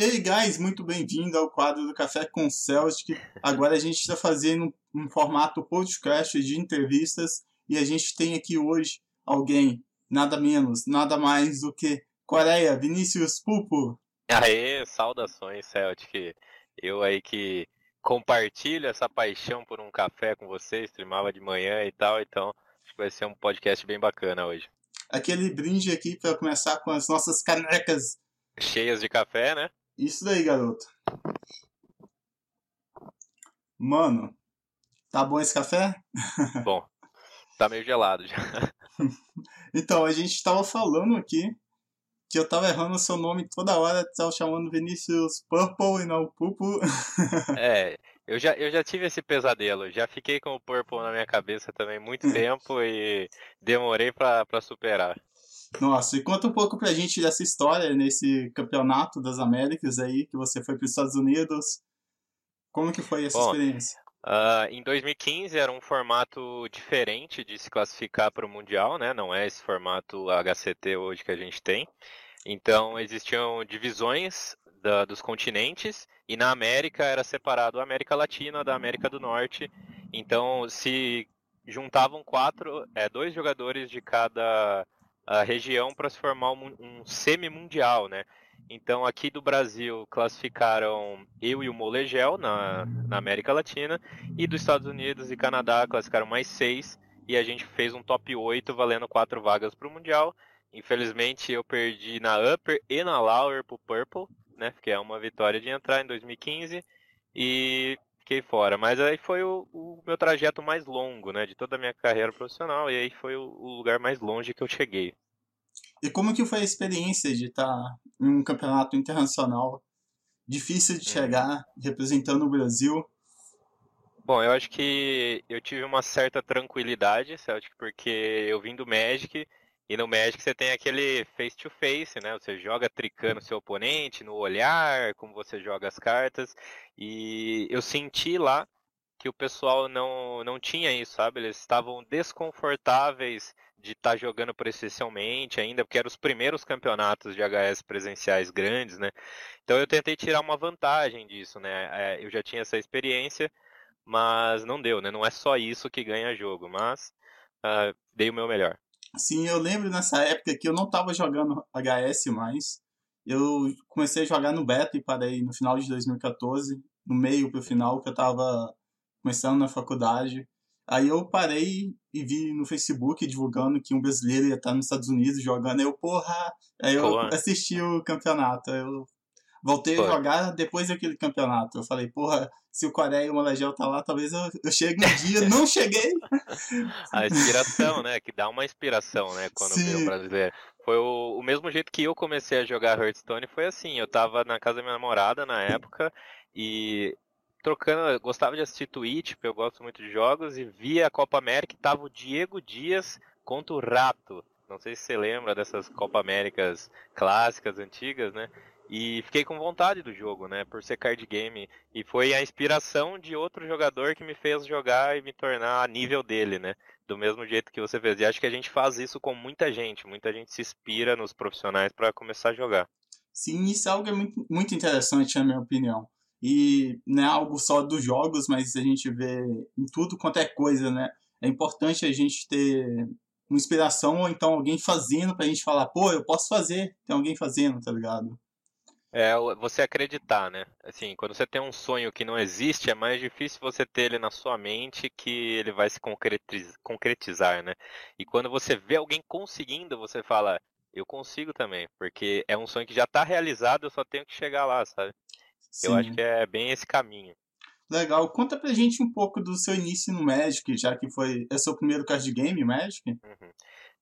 E aí, guys, muito bem-vindo ao quadro do Café com Celtic. Agora a gente está fazendo um formato podcast de entrevistas e a gente tem aqui hoje alguém, nada menos, nada mais do que Coreia, Vinícius Pupo. Aê, saudações, Celtic. Eu aí que compartilho essa paixão por um café com você, streamava de manhã e tal, então acho que vai ser um podcast bem bacana hoje. Aquele brinde aqui para começar com as nossas canecas cheias de café, né? Isso daí, garoto. Mano, tá bom esse café? Bom, tá meio gelado já. então, a gente tava falando aqui que eu tava errando o seu nome toda hora, tava chamando Vinícius Purple e não Pupo. é, eu já, eu já tive esse pesadelo, já fiquei com o Purple na minha cabeça também muito tempo e demorei para superar. Nossa, e conta um pouco pra gente dessa história nesse campeonato das Américas aí, que você foi para os Estados Unidos. Como que foi essa Bom, experiência? Uh, em 2015 era um formato diferente de se classificar para o Mundial, né? Não é esse formato HCT hoje que a gente tem. Então existiam divisões da, dos continentes e na América era separado a América Latina da América do Norte. Então se juntavam quatro, é, dois jogadores de cada a região para se formar um, um semi-mundial, né? Então aqui do Brasil classificaram eu e o Molegel na, na América Latina e dos Estados Unidos e Canadá classificaram mais seis e a gente fez um top 8 valendo quatro vagas para o Mundial. Infelizmente eu perdi na Upper e na Lower pro Purple, né? Que é uma vitória de entrar em 2015 e fiquei fora. Mas aí foi o, o, meu trajeto mais longo, né, de toda a minha carreira profissional, e aí foi o, o lugar mais longe que eu cheguei. E como que foi a experiência de estar em um campeonato internacional difícil de hum. chegar, representando o Brasil? Bom, eu acho que eu tive uma certa tranquilidade, Celtic, porque eu vim do Magic e no Magic você tem aquele face to face, né? Você joga tricando seu oponente no olhar, como você joga as cartas. E eu senti lá que o pessoal não, não tinha isso, sabe? Eles estavam desconfortáveis de estar tá jogando presencialmente ainda, porque eram os primeiros campeonatos de HS presenciais grandes, né? Então eu tentei tirar uma vantagem disso, né? É, eu já tinha essa experiência, mas não deu, né? Não é só isso que ganha jogo, mas uh, dei o meu melhor. Sim, eu lembro nessa época que eu não estava jogando HS mais. Eu comecei a jogar no beta e parei no final de 2014, no meio pro final, que eu estava começando na faculdade. Aí eu parei e vi no Facebook divulgando que um brasileiro ia estar nos Estados Unidos jogando. Aí eu, porra! Aí eu assisti o campeonato. Eu voltei a jogar depois daquele campeonato. Eu falei, porra, se o Coreia e o Malagel tá lá, talvez eu, eu chegue um dia. não cheguei! A inspiração, né? Que dá uma inspiração, né? Quando Sim. vê o brasileiro. Foi o, o mesmo jeito que eu comecei a jogar Hearthstone. Foi assim, eu tava na casa da minha namorada na época e trocando, eu gostava de assistir Twitch, porque eu gosto muito de jogos, e via a Copa América e tava o Diego Dias contra o Rato. Não sei se você lembra dessas Copa Américas clássicas, antigas, né? E fiquei com vontade do jogo, né? Por ser card game. E foi a inspiração de outro jogador que me fez jogar e me tornar a nível dele, né? Do mesmo jeito que você fez. E acho que a gente faz isso com muita gente. Muita gente se inspira nos profissionais para começar a jogar. Sim, isso é algo muito, muito interessante, na minha opinião. E não é algo só dos jogos, mas a gente vê em tudo quanto é coisa, né? É importante a gente ter uma inspiração ou então alguém fazendo pra gente falar, pô, eu posso fazer, tem alguém fazendo, tá ligado? É, você acreditar, né? Assim, quando você tem um sonho que não existe, é mais difícil você ter ele na sua mente que ele vai se concretizar, né? E quando você vê alguém conseguindo, você fala, eu consigo também, porque é um sonho que já está realizado, eu só tenho que chegar lá, sabe? Sim. Eu acho que é bem esse caminho. Legal. Conta pra gente um pouco do seu início no Magic, já que foi é seu primeiro card game, Magic? Uhum.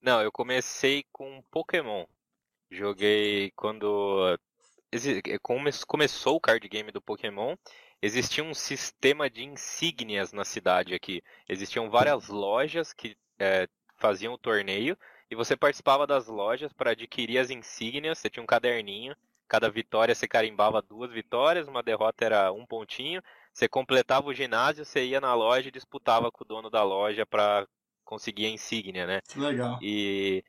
Não, eu comecei com Pokémon. Joguei quando começou o card game do Pokémon. Existia um sistema de insígnias na cidade aqui. Existiam várias lojas que é, faziam o torneio e você participava das lojas para adquirir as insígnias. Você tinha um caderninho Cada vitória você carimbava duas vitórias, uma derrota era um pontinho. Você completava o ginásio, você ia na loja e disputava com o dono da loja para conseguir a insígnia, né? Legal. E,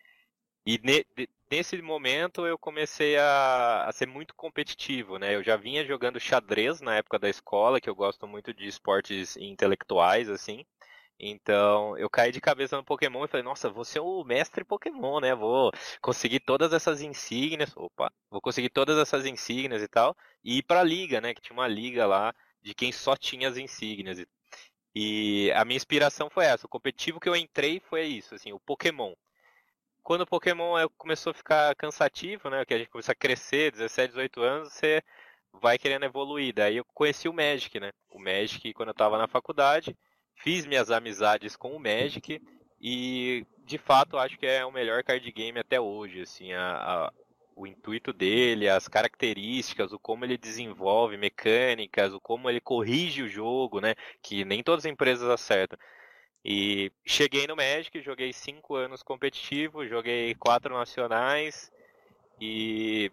e ne, nesse momento eu comecei a, a, ser muito competitivo, né? Eu já vinha jogando xadrez na época da escola, que eu gosto muito de esportes intelectuais, assim. Então, eu caí de cabeça no Pokémon e falei, nossa, vou ser o mestre Pokémon, né? Vou conseguir todas essas insígnias, opa, vou conseguir todas essas insígnias e tal, e ir pra liga, né? Que tinha uma liga lá de quem só tinha as insígnias. E a minha inspiração foi essa, o competitivo que eu entrei foi isso, assim, o Pokémon. Quando o Pokémon começou a ficar cansativo, né? Que a gente começou a crescer, 17, 18 anos, você vai querendo evoluir. Daí eu conheci o Magic, né? O Magic quando eu tava na faculdade fiz minhas amizades com o Magic e de fato acho que é o melhor card game até hoje, assim, a, a, o intuito dele, as características, o como ele desenvolve mecânicas, o como ele corrige o jogo, né, que nem todas as empresas acertam. E cheguei no Magic, joguei cinco anos competitivo, joguei quatro nacionais e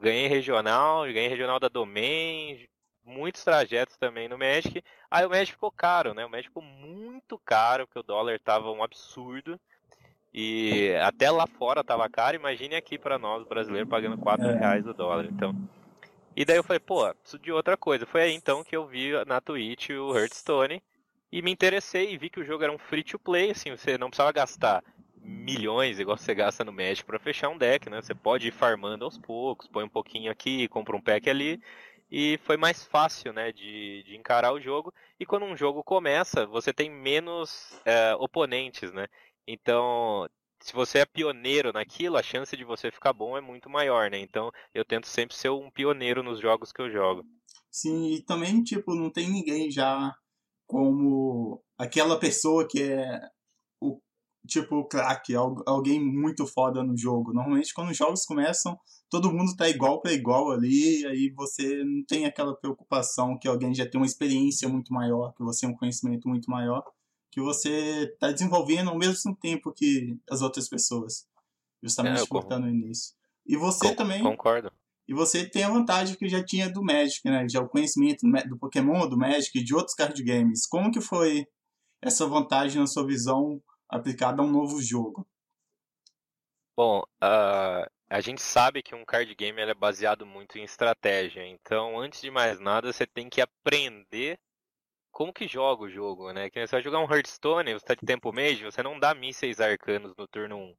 ganhei regional, ganhei regional da Domain, muitos trajetos também no Magic. Aí o Magic ficou caro, né? O Magic ficou muito caro, porque o dólar tava um absurdo. E até lá fora tava caro, imagine aqui para nós, brasileiros, pagando 4 é. reais o dólar. Então. E daí eu falei, pô, preciso de outra coisa. Foi aí então que eu vi na Twitch o Hearthstone e me interessei e vi que o jogo era um free to play, assim, você não precisava gastar milhões igual você gasta no Magic para fechar um deck, né? Você pode ir farmando aos poucos, põe um pouquinho aqui, compra um pack ali e foi mais fácil né, de, de encarar o jogo. E quando um jogo começa, você tem menos é, oponentes, né? Então, se você é pioneiro naquilo, a chance de você ficar bom é muito maior, né? Então, eu tento sempre ser um pioneiro nos jogos que eu jogo. Sim, e também, tipo, não tem ninguém já como aquela pessoa que é tipo, craque, alguém muito foda no jogo. Normalmente, quando os jogos começam, todo mundo tá igual para igual ali, aí você não tem aquela preocupação que alguém já tem uma experiência muito maior, que você tem um conhecimento muito maior, que você tá desenvolvendo ao mesmo tempo que as outras pessoas. Justamente é, estar no início. E você também. Concordo. E você tem a vantagem que já tinha do Magic, né? Já o conhecimento do Pokémon, do Magic e de outros card games. Como que foi essa vantagem na sua visão aplicada a um novo jogo? Bom, uh, a gente sabe que um card game é baseado muito em estratégia. Então, antes de mais nada, você tem que aprender como que joga o jogo, né? Que você vai jogar um Hearthstone, você está de tempo mage, você não dá mísseis arcanos no turno 1.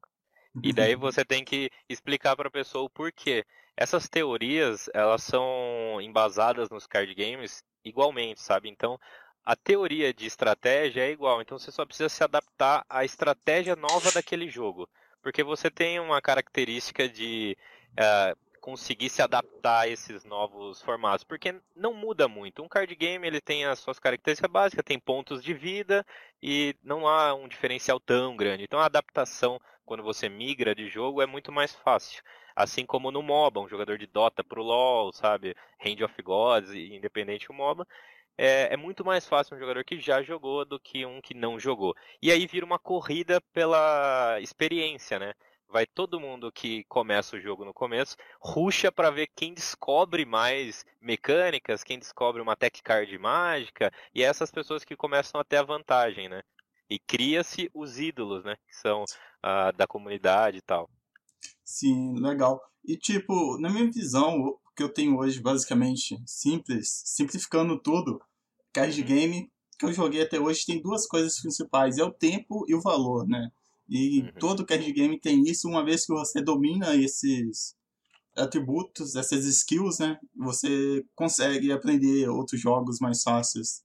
E daí você tem que explicar para a pessoa o porquê. Essas teorias, elas são embasadas nos card games igualmente, sabe? Então, a teoria de estratégia é igual, então você só precisa se adaptar à estratégia nova daquele jogo. Porque você tem uma característica de uh, conseguir se adaptar a esses novos formatos, porque não muda muito. Um card game ele tem as suas características básicas, tem pontos de vida e não há um diferencial tão grande. Então a adaptação quando você migra de jogo é muito mais fácil. Assim como no MOBA, um jogador de Dota pro LoL, sabe, Hand of Gods, independente do MOBA, é, é, muito mais fácil um jogador que já jogou do que um que não jogou. E aí vira uma corrida pela experiência, né? Vai todo mundo que começa o jogo no começo, ruxa para ver quem descobre mais mecânicas, quem descobre uma tech card mágica, e é essas pessoas que começam a ter a vantagem, né? E cria-se os ídolos, né? Que são uh, da comunidade e tal. Sim, legal. E tipo, na minha visão, o que eu tenho hoje, basicamente, simples, simplificando tudo, card game que eu joguei até hoje tem duas coisas principais, é o tempo e o valor, né? E uhum. todo card game tem isso, uma vez que você domina esses atributos, essas skills, né? Você consegue aprender outros jogos mais fáceis.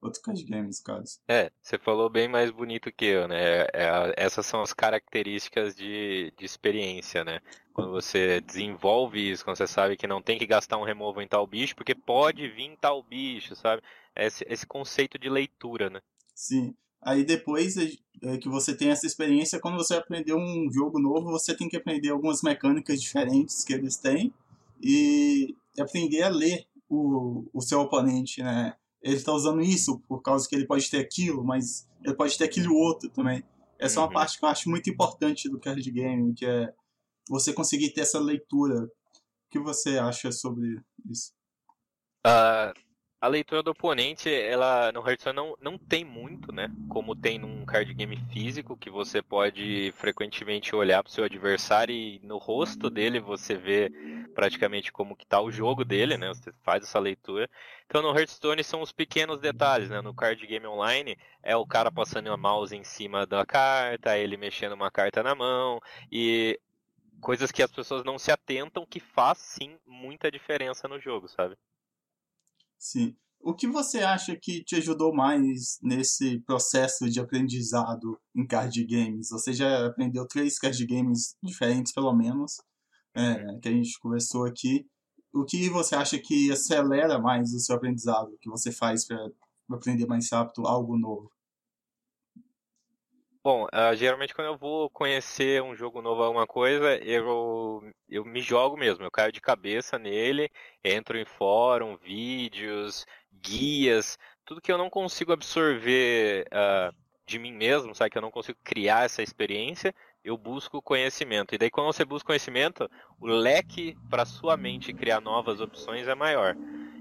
Outro card games, caso. É, você falou bem mais bonito que eu, né? É, é, essas são as características de, de experiência, né? Quando você desenvolve isso, quando você sabe que não tem que gastar um removal em tal bicho, porque pode vir tal bicho, sabe? Esse, esse conceito de leitura, né? Sim. Aí depois é, é que você tem essa experiência, quando você aprender um jogo novo, você tem que aprender algumas mecânicas diferentes que eles têm e aprender a ler o, o seu oponente, né? Ele está usando isso por causa que ele pode ter aquilo, mas ele pode ter aquele outro também. Essa uhum. é uma uhum. parte que eu acho muito importante do card game, que é você conseguir ter essa leitura. O que você acha sobre isso? Uh, a leitura do oponente, ela no Hearthstone não, não tem muito, né? Como tem num card game físico, que você pode frequentemente olhar para o seu adversário e no rosto dele você vê praticamente como que tá o jogo dele, né? Você faz essa leitura. Então no Hearthstone são os pequenos detalhes, né? No card game online é o cara passando a mouse em cima da carta, ele mexendo uma carta na mão e coisas que as pessoas não se atentam que faz sim muita diferença no jogo, sabe? Sim. O que você acha que te ajudou mais nesse processo de aprendizado em card games? Você já aprendeu três card games diferentes, pelo menos, é, que a gente conversou aqui. O que você acha que acelera mais o seu aprendizado, que você faz para aprender mais rápido algo novo? Bom, uh, geralmente quando eu vou conhecer um jogo novo, alguma coisa, eu, eu me jogo mesmo, eu caio de cabeça nele, entro em fórum, vídeos, guias, tudo que eu não consigo absorver uh, de mim mesmo, sabe? Que eu não consigo criar essa experiência, eu busco conhecimento. E daí quando você busca conhecimento, o leque para sua mente criar novas opções é maior.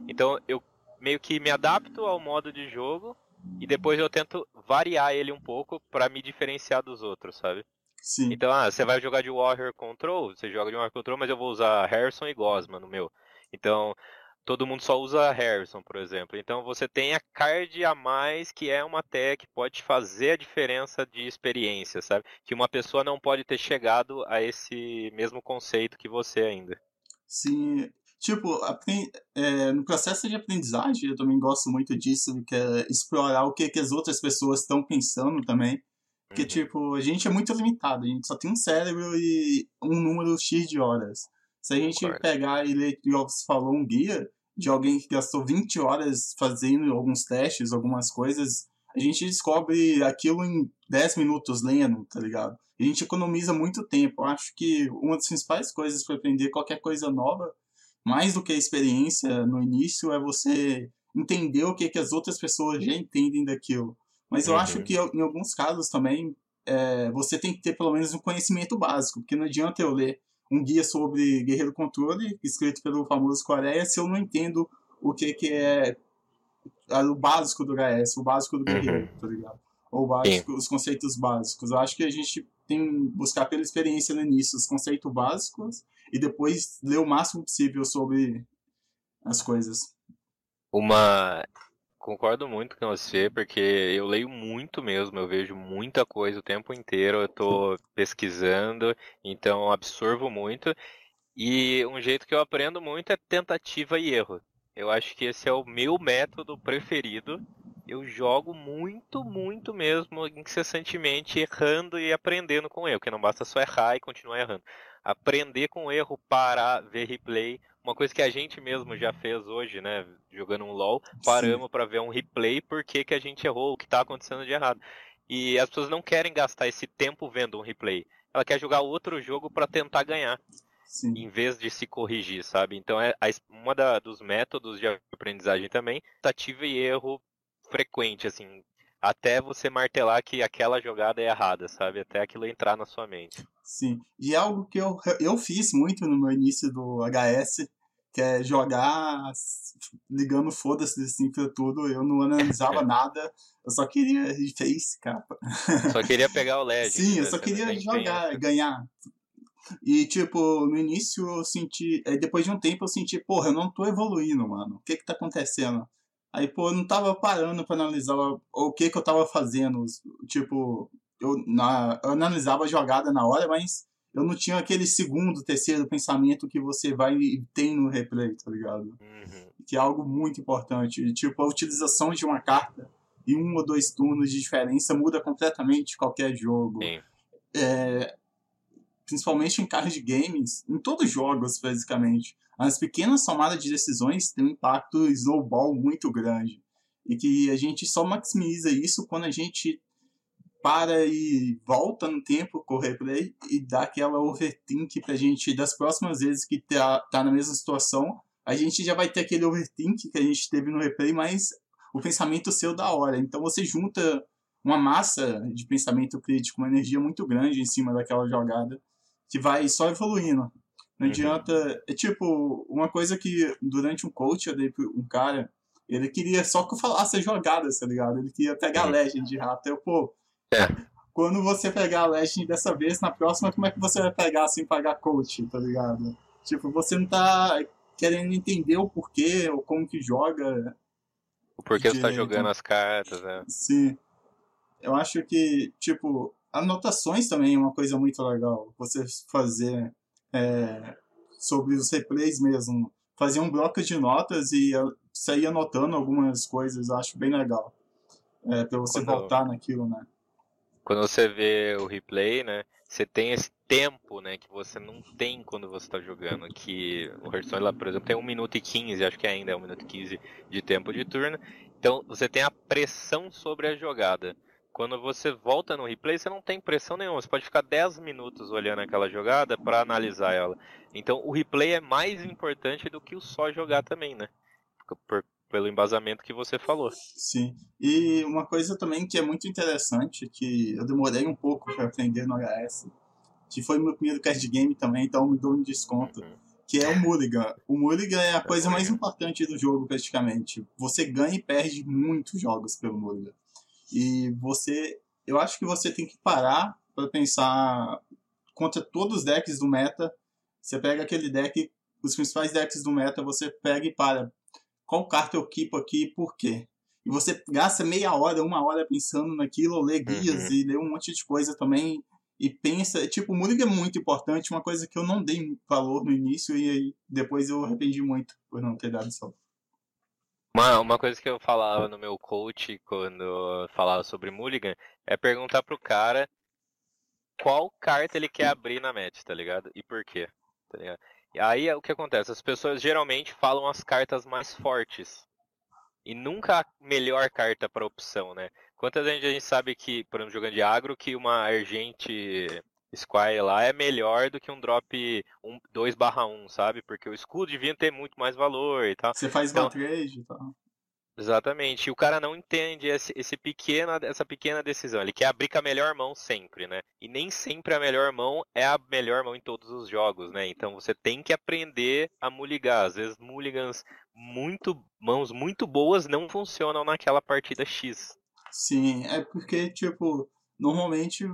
Então eu meio que me adapto ao modo de jogo e depois eu tento variar ele um pouco para me diferenciar dos outros, sabe? Sim. Então, ah, você vai jogar de Warrior Control, você joga de Warrior Control, mas eu vou usar Harrison e Gosma no meu. Então, todo mundo só usa Harrison, por exemplo. Então, você tem a card a mais, que é uma tech que pode fazer a diferença de experiência, sabe? Que uma pessoa não pode ter chegado a esse mesmo conceito que você ainda. Sim, Tipo, é, no processo de aprendizagem, eu também gosto muito disso, que é explorar o que, que as outras pessoas estão pensando também. Porque, uhum. tipo, a gente é muito limitado, a gente só tem um cérebro e um número X de horas. Se a gente Concordo. pegar e ler, igual você falou, um guia de alguém que gastou 20 horas fazendo alguns testes, algumas coisas, a gente descobre aquilo em 10 minutos lendo, tá ligado? A gente economiza muito tempo. Eu acho que uma das principais coisas para aprender qualquer coisa nova mais do que a experiência no início, é você entender o que, que as outras pessoas já entendem daquilo. Mas eu uhum. acho que em alguns casos também é, você tem que ter pelo menos um conhecimento básico, porque não adianta eu ler um guia sobre Guerreiro Controle, escrito pelo famoso Coreia, se eu não entendo o que, que é o básico do HS, o básico do Guerreiro, uhum. tá ligado? Ou básico, os conceitos básicos. Eu acho que a gente tem buscar pela experiência no início os conceitos básicos e depois ler o máximo possível sobre as coisas. Uma. Concordo muito com você, porque eu leio muito mesmo, eu vejo muita coisa o tempo inteiro, eu estou pesquisando, então absorvo muito. E um jeito que eu aprendo muito é tentativa e erro. Eu acho que esse é o meu método preferido. Eu jogo muito, muito mesmo, incessantemente, errando e aprendendo com erro, porque não basta só errar e continuar errando aprender com erro, parar, ver replay. Uma coisa que a gente mesmo já fez hoje, né? Jogando um LoL, paramos para ver um replay porque que a gente errou, o que tá acontecendo de errado. E as pessoas não querem gastar esse tempo vendo um replay. Ela quer jogar outro jogo para tentar ganhar. Sim. Em vez de se corrigir, sabe? Então é uma da, dos métodos de aprendizagem também, tentativa e erro frequente, assim, até você martelar que aquela jogada é errada, sabe? Até aquilo entrar na sua mente. Sim. E é algo que eu, eu fiz muito no meu início do HS, que é jogar ligando foda-se assim pra tudo. Eu não analisava nada, eu só queria face, capa. Só queria pegar o LED. Sim, eu né? só queria jogar, ganhar. E, tipo, no início eu senti. Depois de um tempo eu senti, porra, eu não tô evoluindo, mano. O que que tá acontecendo? Aí, pô, eu não tava parando para analisar o que que eu tava fazendo. Tipo, eu, na, eu analisava a jogada na hora, mas eu não tinha aquele segundo, terceiro pensamento que você vai e tem no replay, tá ligado? Uhum. Que é algo muito importante. E, tipo, a utilização de uma carta em um ou dois turnos de diferença muda completamente qualquer jogo. É, principalmente em card games, em todos os jogos, basicamente as pequenas somadas de decisões têm um impacto snowball muito grande. E que a gente só maximiza isso quando a gente para e volta no tempo com o replay e dá aquela overthink pra gente das próximas vezes que tá, tá na mesma situação, a gente já vai ter aquele overthink que a gente teve no replay, mas o pensamento seu da hora. Então você junta uma massa de pensamento crítico, uma energia muito grande em cima daquela jogada que vai só evoluindo. Não uhum. adianta. É tipo, uma coisa que durante um coach eu dei pra um cara Ele queria só que eu falasse as jogadas, tá ligado? Ele queria pegar a Legend rápido. Eu, pô, É. quando você pegar a Legend dessa vez, na próxima, como é que você vai pegar sem pagar coach, tá ligado? Tipo, você não tá querendo entender o porquê ou como que joga. O porquê você tá jogando as cartas, né? Sim. Eu acho que, tipo, anotações também é uma coisa muito legal. Você fazer é, sobre os replays mesmo. Fazer um bloco de notas e sair anotando algumas coisas, eu acho bem legal. É, pra você Quando- voltar naquilo, né? Quando você vê o replay, né? Você tem esse tempo, né? Que você não tem quando você tá jogando. Que o Hearthstone lá, por exemplo, tem 1 minuto e 15, acho que ainda é 1 minuto e 15 de tempo de turno. Então você tem a pressão sobre a jogada. Quando você volta no replay, você não tem pressão nenhuma. Você pode ficar 10 minutos olhando aquela jogada para analisar ela. Então o replay é mais importante do que o só jogar também, né? Por- pelo embasamento que você falou. Sim. E uma coisa também que é muito interessante, que eu demorei um pouco para aprender no HS, que foi meu primeiro card game também, então me dou um desconto, Uhum. que é o Mulligan. O Mulligan é a coisa mais importante do jogo, praticamente. Você ganha e perde muitos jogos pelo Mulligan. E você. Eu acho que você tem que parar para pensar contra todos os decks do meta. Você pega aquele deck, os principais decks do meta, você pega e para. Qual carta eu equipo aqui e por quê? E você gasta meia hora, uma hora pensando naquilo, lê guias Uhum. e lê um monte de coisa também. E pensa, tipo, o Mulligan é muito importante, uma coisa que eu não dei valor no início e aí depois eu arrependi muito por não ter dado isso. Uma, uma coisa que eu falava no meu coach quando falava sobre Mulligan é perguntar pro cara qual carta ele quer abrir na match, tá ligado? E por quê, tá ligado? E aí é o que acontece, as pessoas geralmente falam as cartas mais fortes. E nunca a melhor carta para opção, né? Quantas vezes a gente sabe que, por exemplo, jogando de agro, que uma Argente Squire lá é melhor do que um drop 1, 2/1, sabe? Porque o escudo devia ter muito mais valor e tal. Você faz Então- e tal. Exatamente. E o cara não entende esse, esse pequena, essa pequena decisão. Ele quer abrir com a melhor mão sempre, né? E nem sempre a melhor mão é a melhor mão em todos os jogos, né? Então você tem que aprender a mulligar. Às vezes mulligans muito mãos muito boas não funcionam naquela partida X. Sim, é porque, tipo, normalmente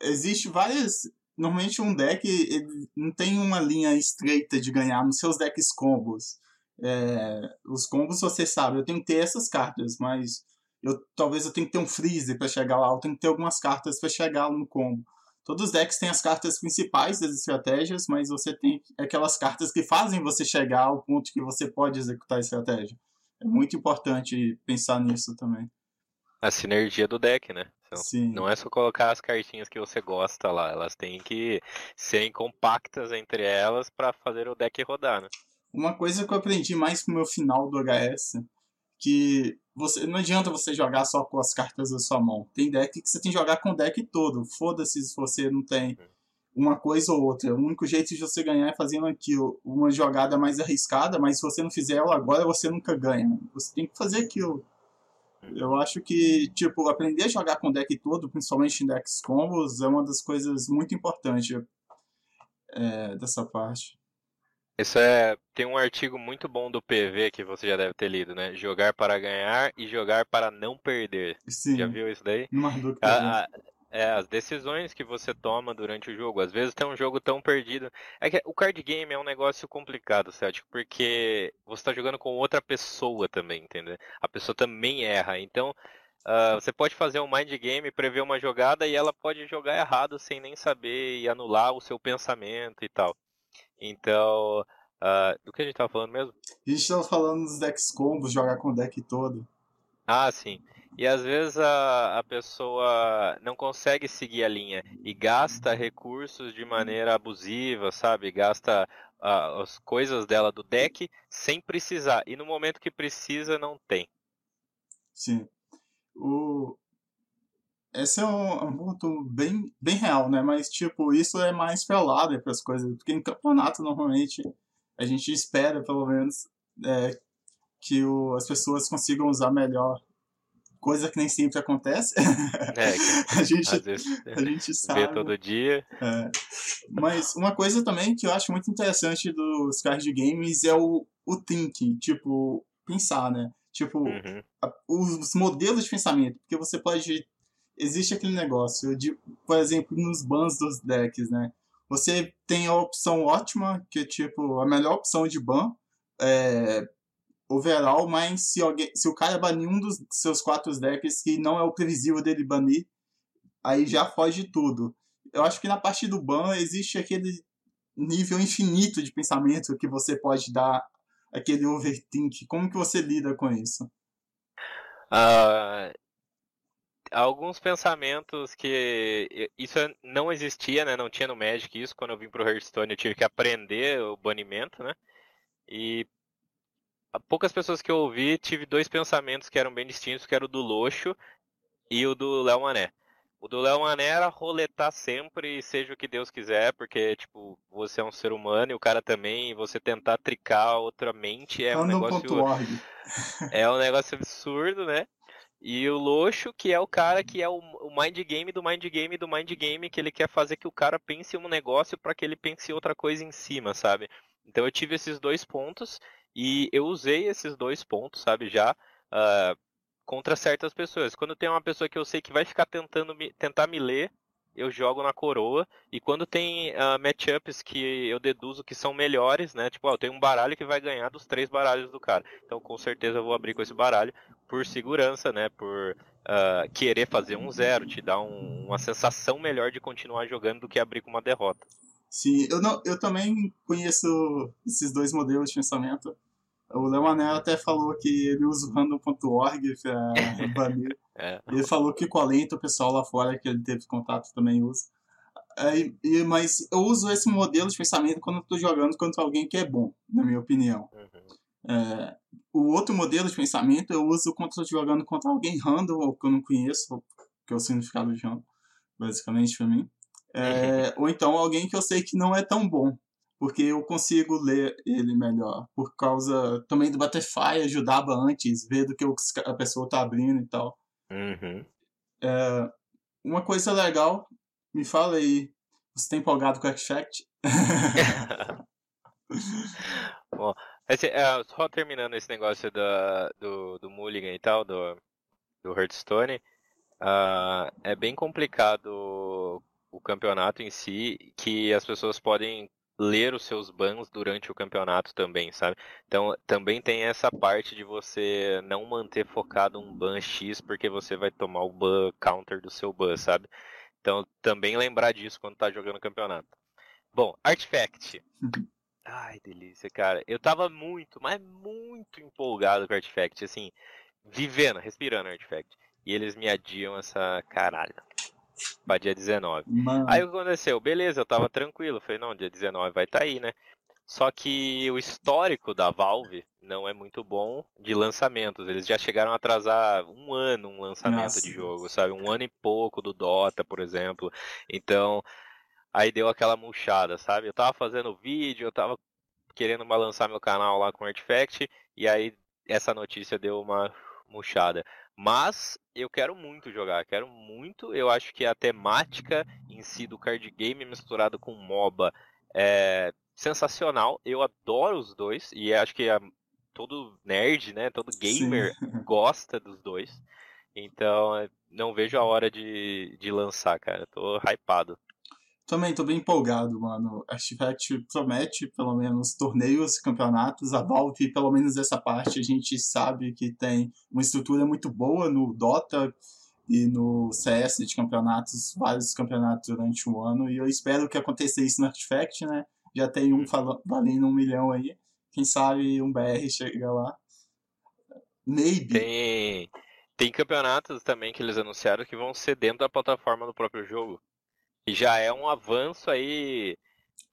existe várias. Normalmente um deck ele não tem uma linha estreita de ganhar nos seus decks combos. É, os combos você sabe, eu tenho que ter essas cartas, mas eu talvez eu tenha que ter um freezer para chegar lá, eu tenho que ter algumas cartas para chegar no combo. Todos os decks têm as cartas principais das estratégias, mas você tem aquelas cartas que fazem você chegar ao ponto que você pode executar a estratégia. É muito importante pensar nisso também. A sinergia do deck, né? Então, Sim. não é só colocar as cartinhas que você gosta lá, elas têm que serem compactas entre elas para fazer o deck rodar, né? Uma coisa que eu aprendi mais com o meu final do HS, que você não adianta você jogar só com as cartas da sua mão. Tem deck que você tem que jogar com o deck todo. Foda-se se você não tem uma coisa ou outra. O único jeito de você ganhar é fazendo aquilo. Uma jogada mais arriscada, mas se você não fizer ela agora, você nunca ganha. Você tem que fazer aquilo. Eu acho que, tipo, aprender a jogar com o deck todo, principalmente em decks combos, é uma das coisas muito importantes é, dessa parte. Isso é. Tem um artigo muito bom do PV que você já deve ter lido, né? Jogar para ganhar e jogar para não perder. Sim, Já viu isso daí? também. A- a- é, as decisões que você toma durante o jogo. Às vezes tem um jogo tão perdido. É que o card game é um negócio complicado, Celtic, porque você está jogando com outra pessoa também, entendeu? A pessoa também erra. Então, ah, você pode fazer um mind game, prever uma jogada e ela pode jogar errado sem nem saber e anular o seu pensamento e tal. Então, ah, do que a gente tava falando mesmo? A gente tava falando dos decks combos, jogar com o deck todo. Ah, sim. E às vezes a, a pessoa não consegue seguir a linha e gasta recursos de maneira abusiva, sabe? Gasta ah, as coisas dela do deck sem precisar. E no momento que precisa, não tem. Sim. O... Esse é um, um ponto bem, bem real, né? Mas, tipo, isso é mais pra lado e pras coisas. Porque em campeonato, normalmente, a gente espera, pelo menos, é, que o, as pessoas consigam usar melhor. Coisa que nem sempre acontece. É, que a gente, a gente vê sabe. todo dia. É. Mas uma coisa também que eu acho muito interessante dos card games é o, o thinking. Tipo, pensar, né? Tipo, Uhum. a- os modelos de pensamento, porque você pode. Existe aquele negócio de, por exemplo, nos bans dos decks, né? Você tem a opção ótima, que é tipo, a melhor opção de ban é overall, mas se, alguém, se o cara banir um dos seus quatro decks que não é o previsível dele banir, aí já foge tudo. Eu acho que na parte do ban existe aquele nível infinito de pensamento que você pode dar aquele overthink. Como que você lida com isso? Ah, alguns pensamentos que isso não existia, né? Não tinha no Magic isso. Quando eu vim pro Hearthstone, eu tive que aprender o banimento, né? E poucas pessoas que eu ouvi, tive dois pensamentos que eram bem distintos, que era o do Loxo e o do Léo Mané. O do Léo Mané era roletar sempre, seja o que Deus quiser, porque, tipo, você é um ser humano e o cara também, e você tentar tricar outra mente é um negócio... É um negócio absurdo, né? E o Loxo, que é o cara que é o, mind game do mind game do mind game, que ele quer fazer que o cara pense em um negócio para que ele pense em outra coisa em cima, sabe? Então eu tive esses dois pontos e eu usei esses dois pontos, sabe, já uh, contra certas pessoas. Quando tem uma pessoa que eu sei que vai ficar tentando me, tentar me ler, eu jogo na coroa. E quando tem uh, matchups que eu deduzo que são melhores, né? Tipo, ó, eu tenho um baralho que vai ganhar dos três baralhos do cara. Então com certeza eu vou abrir com esse baralho por segurança, né? Por uh, querer fazer um zero, te dar um, uma sensação melhor de continuar jogando do que abrir com uma derrota. Sim, eu, não, eu também conheço esses dois modelos de pensamento. O Léo até falou que ele usa o random.org pra banir. É. Ele falou que com a lenta o pessoal lá fora que ele teve contato também usa. É, e, mas eu uso esse modelo de pensamento quando tô jogando contra alguém que é bom, na minha opinião. Uhum. É, o outro modelo de pensamento eu uso quando tô jogando contra alguém random ou que eu não conheço, que é o significado de random, basicamente pra mim. É, ou então alguém que eu sei que não é tão bom, porque eu consigo ler ele melhor, por causa também do Butterfly ajudava antes, ver do que a pessoa tá abrindo e tal. Uhum. É, uma coisa legal, me fala aí, você tá empolgado com o Artifact? Bom, esse, é, só terminando esse negócio da, do, do Mulligan e tal, do, do Hearthstone, uh, é bem complicado o campeonato em si, que as pessoas podem ler os seus bans durante o campeonato também, sabe? Então também tem essa parte de você não manter focado um ban X porque você vai tomar o ban counter do seu ban, sabe? Então também lembrar disso quando tá jogando o campeonato. Bom, Artifact. Ai, delícia, cara. Eu tava muito, mas muito empolgado com Artifact, assim, vivendo, respirando Artifact. E eles me adiam essa caralho pra dia 19. Mano. Aí o que aconteceu? Beleza, eu tava tranquilo. Falei, não, dia 19 vai estar tá aí, né? Só que o histórico da Valve não é muito bom de lançamentos. Eles já chegaram a atrasar um ano um lançamento Nossa. de jogo, sabe? Um ano e pouco do Dota, por exemplo. Então, aí deu aquela murchada, sabe? Eu tava fazendo vídeo, eu tava querendo balançar meu canal lá com Artifact, e aí essa notícia deu uma murchada. Mas eu quero muito jogar, quero muito. Eu acho que a temática em si do card game misturado com MOBA é sensacional. Eu adoro os dois e acho que a, todo nerd, né, todo gamer Sim. gosta dos dois. Então não vejo a hora de, de lançar, cara. Tô hypado. Também tô bem empolgado, mano. Artifact promete, pelo menos, torneios, campeonatos. A Valve, pelo menos essa parte, a gente sabe que tem uma estrutura muito boa no Dota e no CS de campeonatos, vários campeonatos durante o ano. E eu espero que aconteça isso no Artifact, né? Já tem um valendo um milhão aí. Quem sabe um BR chega lá. Maybe. Tem, tem campeonatos também que eles anunciaram que vão ser dentro da plataforma do próprio jogo. E já é um avanço aí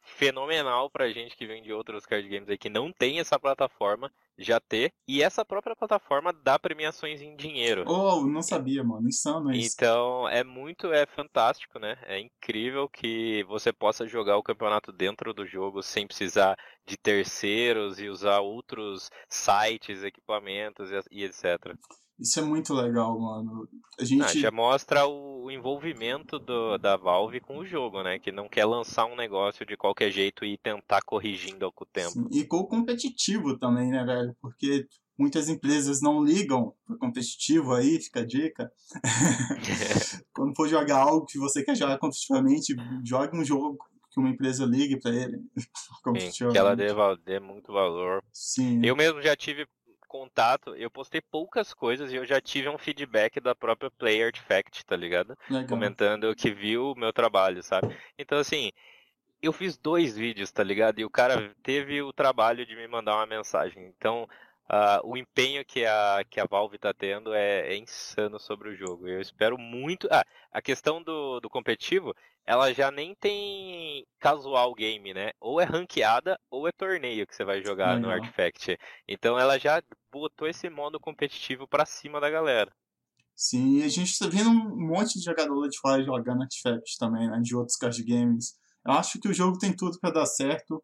fenomenal pra gente que vem de outros card games aí que não tem essa plataforma já ter. E essa própria plataforma dá premiações em dinheiro. Oh, não sabia, mano. Insano isso. Então é muito, é fantástico, né? É incrível que você possa jogar o campeonato dentro do jogo sem precisar de terceiros e usar outros sites, equipamentos e, e etc. Isso é muito legal, mano. A gente. já mostra o envolvimento do- da Valve com o jogo, né? Que não quer lançar um negócio de qualquer jeito e tentar corrigindo com o tempo. Sim, E com o competitivo também, né, velho? Porque muitas empresas não ligam para competitivo aí, fica a dica. Quando for jogar algo que você quer jogar competitivamente, jogue um jogo que uma empresa ligue para ele. Sim, que ela dê, dê muito valor. Sim. Eu mesmo já tive contato, eu postei poucas coisas e eu já tive um feedback da própria Player Artifact, tá ligado? Legal. Comentando que viu o meu trabalho, sabe? Então, assim, eu fiz dois vídeos, tá ligado? E o cara teve o trabalho de me mandar uma mensagem. Então, uh, o empenho que a, que a Valve tá tendo é, é, insano sobre o jogo. Eu espero muito. Ah, a questão do, do competitivo, ela já nem tem casual game, né? Ou é ranqueada ou é torneio que você vai jogar Legal. no Artifact. Então ela já botou esse modo competitivo para cima da galera. Sim, e a gente tá vendo um monte de jogador de fora jogando Artifact também, né? De outros card games. Eu acho que o jogo tem tudo para dar certo.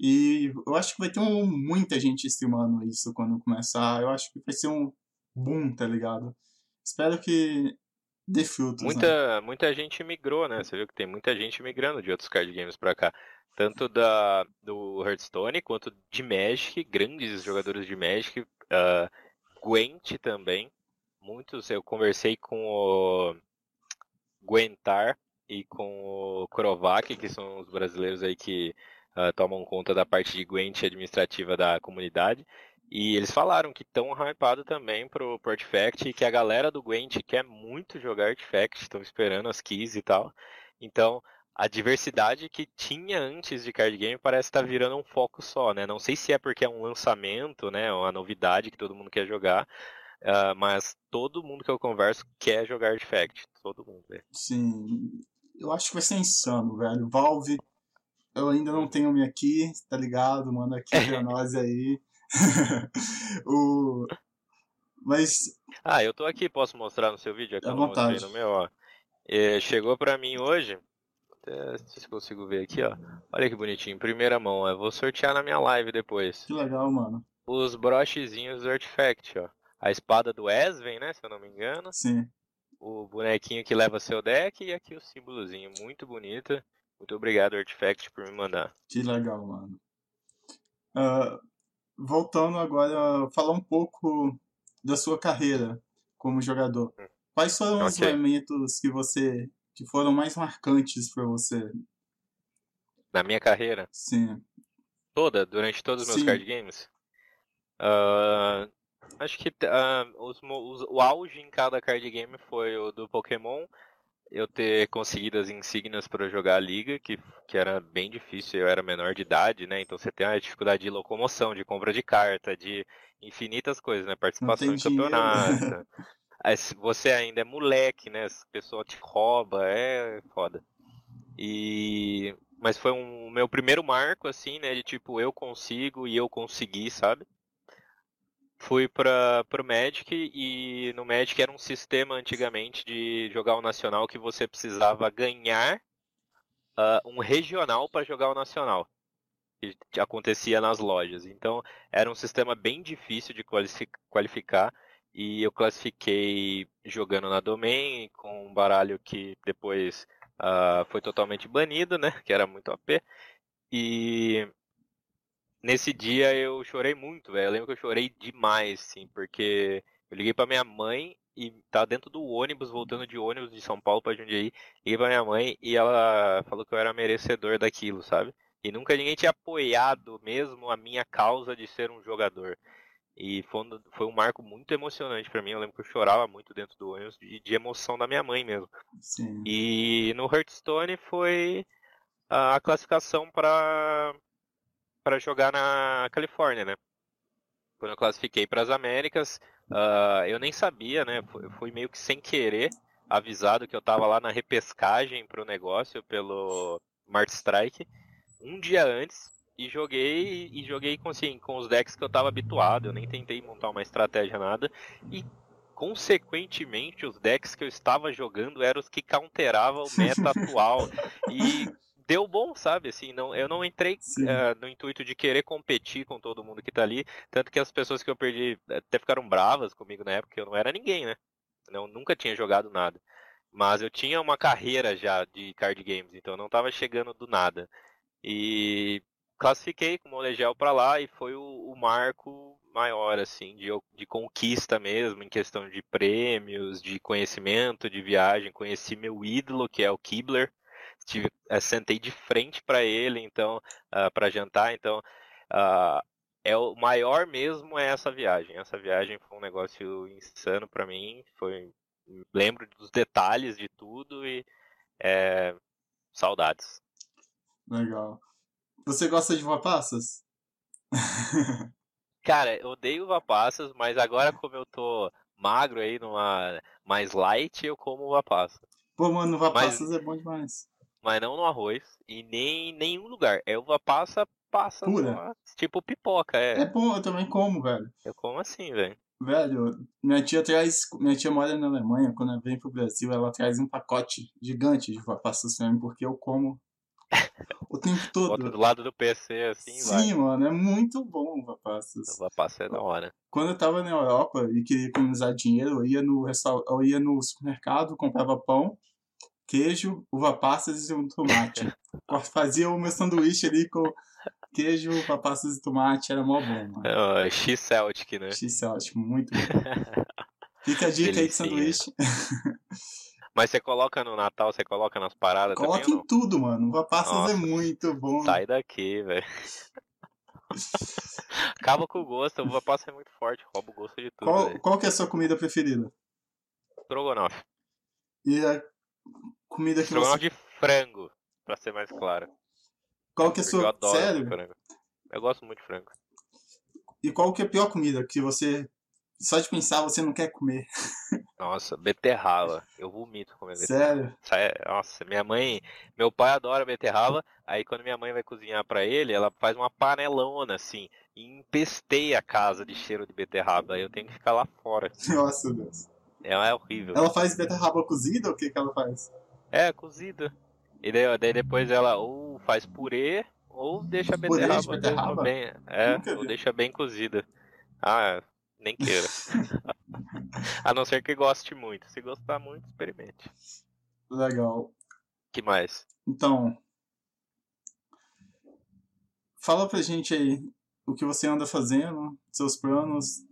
E eu acho que vai ter um, muita gente streamando isso quando começar. Eu acho que vai ser um boom, tá ligado? Espero que dê frutos. Muita, né? muita gente migrou, né? Você viu que tem muita gente migrando de outros card games pra cá. Tanto da, do Hearthstone quanto de Magic, grandes jogadores de Magic. Uh, Gwent também. Muitos, eu conversei com o Gwentar e com o Krovac, que são os brasileiros aí que uh, tomam conta da parte de Gwent administrativa da comunidade. E eles falaram que estão hypados também pro, pro Artifact e que a galera do Gwent quer muito jogar Artifact, estão esperando as keys e tal. Então, a diversidade que tinha antes de card game parece estar tá virando um foco só, né? Não sei se é porque é um lançamento, né? Uma novidade que todo mundo quer jogar, uh, mas todo mundo que eu converso quer jogar Artifact. Todo mundo, velho. Sim. Eu acho que vai ser insano, velho. Valve, eu ainda não tenho minha aqui, tá ligado? Manda aqui pra nós aí. o... Mas. Ah, eu tô aqui, posso mostrar no seu vídeo? Aqui à vontade. No meu, ó. É, chegou pra mim hoje. Até se consigo ver aqui, ó. Olha que bonitinho, primeira mão. Eu vou sortear na minha live depois. Que legal, mano. Os brochezinhos do Artifact, ó. A espada do Esven, né? Se eu não me engano. Sim. O bonequinho que leva seu deck e aqui o símbolozinho. Muito bonito. Muito obrigado, Artifact, por me mandar. Que legal, mano. Uh, voltando agora, falar um pouco da sua carreira como jogador. Quais foram okay. os momentos que você que foram mais marcantes para você? Na minha carreira? Sim. Toda, durante todos os meus Sim. card games? Uh, acho que uh, os, os, o auge em cada card game foi o do Pokémon eu ter conseguido as insígnias para jogar a liga, que, que era bem difícil, eu era menor de idade, né? Então você tem a dificuldade de locomoção, de compra de carta, de infinitas coisas, né? Participação em campeonato. você ainda é moleque, né? A pessoa te rouba, é foda. E mas foi um meu primeiro marco assim, né, de tipo eu consigo e eu consegui, sabe? Fui para o Magic e no Magic era um sistema antigamente de jogar o nacional que você precisava ganhar uh, um regional para jogar o nacional que acontecia nas lojas. Então era um sistema bem difícil de qualificar e eu classifiquei jogando na Domain com um baralho que depois uh, foi totalmente banido, né? Que era muito OP. E nesse dia eu chorei muito, velho. Eu lembro que eu chorei demais, sim, porque eu liguei para minha mãe e tá dentro do ônibus, voltando de ônibus de São Paulo para Jundiaí. Liguei pra minha mãe e ela falou que eu era merecedor daquilo, sabe? E nunca ninguém tinha apoiado mesmo a minha causa de ser um jogador. E foi um, foi um marco muito emocionante para mim. Eu lembro que eu chorava muito dentro do ônibus de, de emoção da minha mãe mesmo. Sim. E no Hearthstone foi a classificação para para jogar na Califórnia, né? Quando eu classifiquei para as Américas, uh, eu nem sabia, né? Fui, fui meio que sem querer avisado que eu estava lá na repescagem para o negócio pelo Mart Strike um dia antes e joguei e joguei com assim, com os decks que eu estava habituado. Eu nem tentei montar uma estratégia nada e consequentemente os decks que eu estava jogando eram os que counteravam o meta atual e deu bom, sabe? Assim, não, eu não entrei uh, no intuito de querer competir com todo mundo que tá ali, tanto que as pessoas que eu perdi até ficaram bravas comigo na época, eu não era ninguém, né? Eu nunca tinha jogado nada. Mas eu tinha uma carreira já de card games, então eu não tava chegando do nada. E classifiquei com o Molegel para lá e foi o, o marco maior, assim, de, de conquista mesmo, em questão de prêmios, de conhecimento, de viagem. Conheci meu ídolo, que é o Kibler. Estive, uh, sentei de frente para ele, então, uh, ah, para jantar. Então, uh, é o maior mesmo é essa viagem. Essa viagem foi um negócio insano para mim. Foi, lembro dos detalhes de tudo e é, saudades. Legal. Você gosta de uva passas? Cara, eu odeio uva passas, mas agora como eu tô magro aí, numa mais light, eu como uva passa. Pô, mano, uva mas, é bom demais. Mas não no arroz e nem em nenhum lugar. É uva passa, passa Pura? Numa, tipo pipoca, é. É bom, eu também como, velho. Eu como assim, velho. Velho, minha tia traz. Minha tia mora na Alemanha, quando ela vem pro Brasil, ela traz um pacote gigante de uva mim, porque eu como o tempo todo. Bota do lado do PC, assim, Sim, vai. mano, é muito bom o Vapassas. O Vapassas é da hora. Quando eu tava na Europa e queria economizar dinheiro, eu ia no, eu ia no supermercado, comprava pão, queijo, uva passas e um tomate. Fazia o meu sanduíche ali com queijo, uva passas e tomate, era mó bom, mano. É, X-Celtic, né? X-Celtic, muito bom. Fica a dica Delicinha. aí de sanduíche. Mas você coloca no Natal, você coloca nas paradas Coloca também, em tudo, mano. Uva passas é muito bom. Sai daqui, velho. Acaba com o gosto, a uva passa é muito forte, rouba o gosto de tudo. Qual, qual que é a sua comida preferida? Strogonoff. E a comida que Strogonoff você... de frango, pra ser mais claro. Qual que é a sua... Eu adoro Sério? frango. Eu gosto muito de frango. E qual que é a pior comida que você só de pensar você não quer comer. Nossa, beterraba. Eu vomito comer beterraba. Sério? Nossa, minha mãe. Meu pai adora beterraba. Aí quando minha mãe vai cozinhar para ele, ela faz uma panelona assim. E empesteia a casa de cheiro de beterraba. Aí eu tenho que ficar lá fora. Nossa, Deus. É, é horrível. Ela faz beterraba cozida ou o que, que ela faz? É, cozida. E daí, daí depois ela ou faz purê ou deixa a beterraba, de beterraba? bem. É, ou deixa bem cozida. Ah, nem queira. A não ser que goste muito. Se gostar muito, experimente. Legal. que mais? Então, fala pra gente aí o que você anda fazendo, seus planos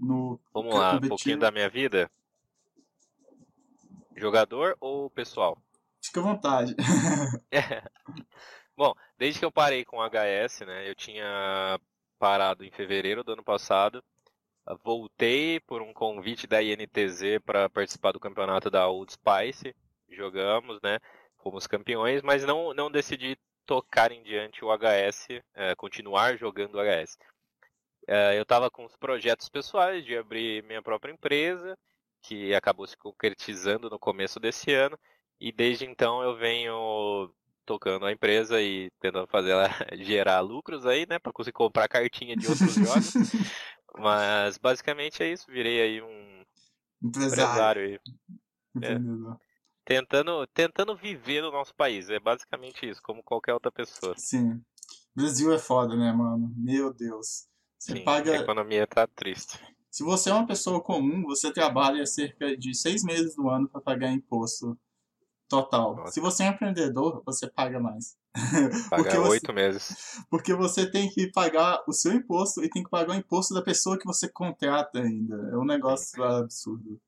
no Vamos lá, um pouquinho da minha vida. Jogador ou pessoal? Fica à vontade. Bom, desde que eu parei com o HS, né, eu tinha parado em fevereiro do ano passado voltei por um convite da INTZ para participar do campeonato da Old Spice. Jogamos, né? Fomos campeões, mas não, não decidi tocar em diante o HS, é, continuar jogando o HS. É, eu estava com os projetos pessoais de abrir minha própria empresa, que acabou se concretizando no começo desse ano, e desde então eu venho tocando a empresa e tentando fazer ela gerar lucros aí, né, para conseguir comprar cartinha de outros jogos. Mas basicamente é isso, virei aí um empresário, empresário aí. É. Tentando, tentando viver no nosso país, é basicamente isso, como qualquer outra pessoa. Sim. Brasil é foda, né, mano? Meu Deus. Você Sim, paga. A economia tá triste. Se você é uma pessoa comum, você trabalha cerca de seis meses do ano para pagar imposto total. Nossa. Se você é empreendedor, você paga mais. Pagar oito meses. Porque você tem que pagar o seu imposto e tem que pagar o imposto da pessoa que você contrata ainda. É um negócio absurdo.